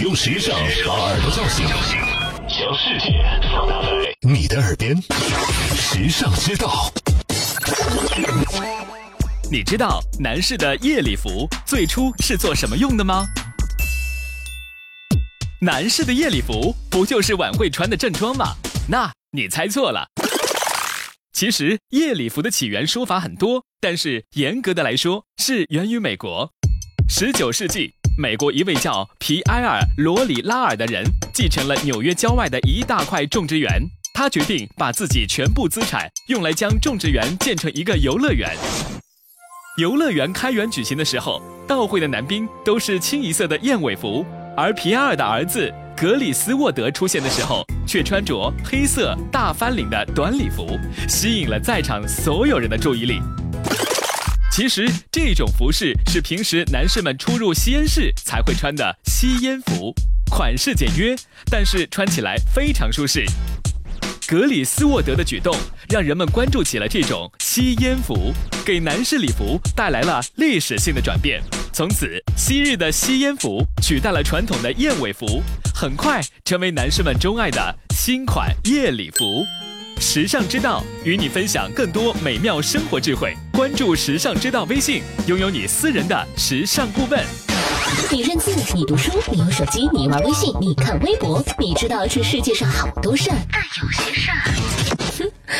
用时尚把耳朵叫醒，将世界放大在你的耳边。时尚之道，你知道男士的夜礼服最初是做什么用的吗？男士的夜礼服不就是晚会穿的正装吗？那你猜错了。其实夜礼服的起源说法很多，但是严格的来说是源于美国。十九世纪，美国一位叫皮埃尔·罗里拉尔的人继承了纽约郊外的一大块种植园，他决定把自己全部资产用来将种植园建成一个游乐园。游乐园开园举行的时候，到会的男宾都是清一色的燕尾服，而皮埃尔的儿子格里斯沃德出现的时候，却穿着黑色大翻领的短礼服，吸引了在场所有人的注意力。其实这种服饰是平时男士们出入吸烟室才会穿的吸烟服，款式简约，但是穿起来非常舒适。格里斯沃德的举动让人们关注起了这种吸烟服，给男士礼服带来了历史性的转变。从此，昔日的吸烟服取代了传统的燕尾服，很快成为男士们钟爱的新款夜礼服。时尚之道与你分享更多美妙生活智慧，关注时尚之道微信，拥有你私人的时尚顾问。你认字，你读书，你用手机，你玩微信，你看微博，你知道这世界上好多事儿，但有些事儿，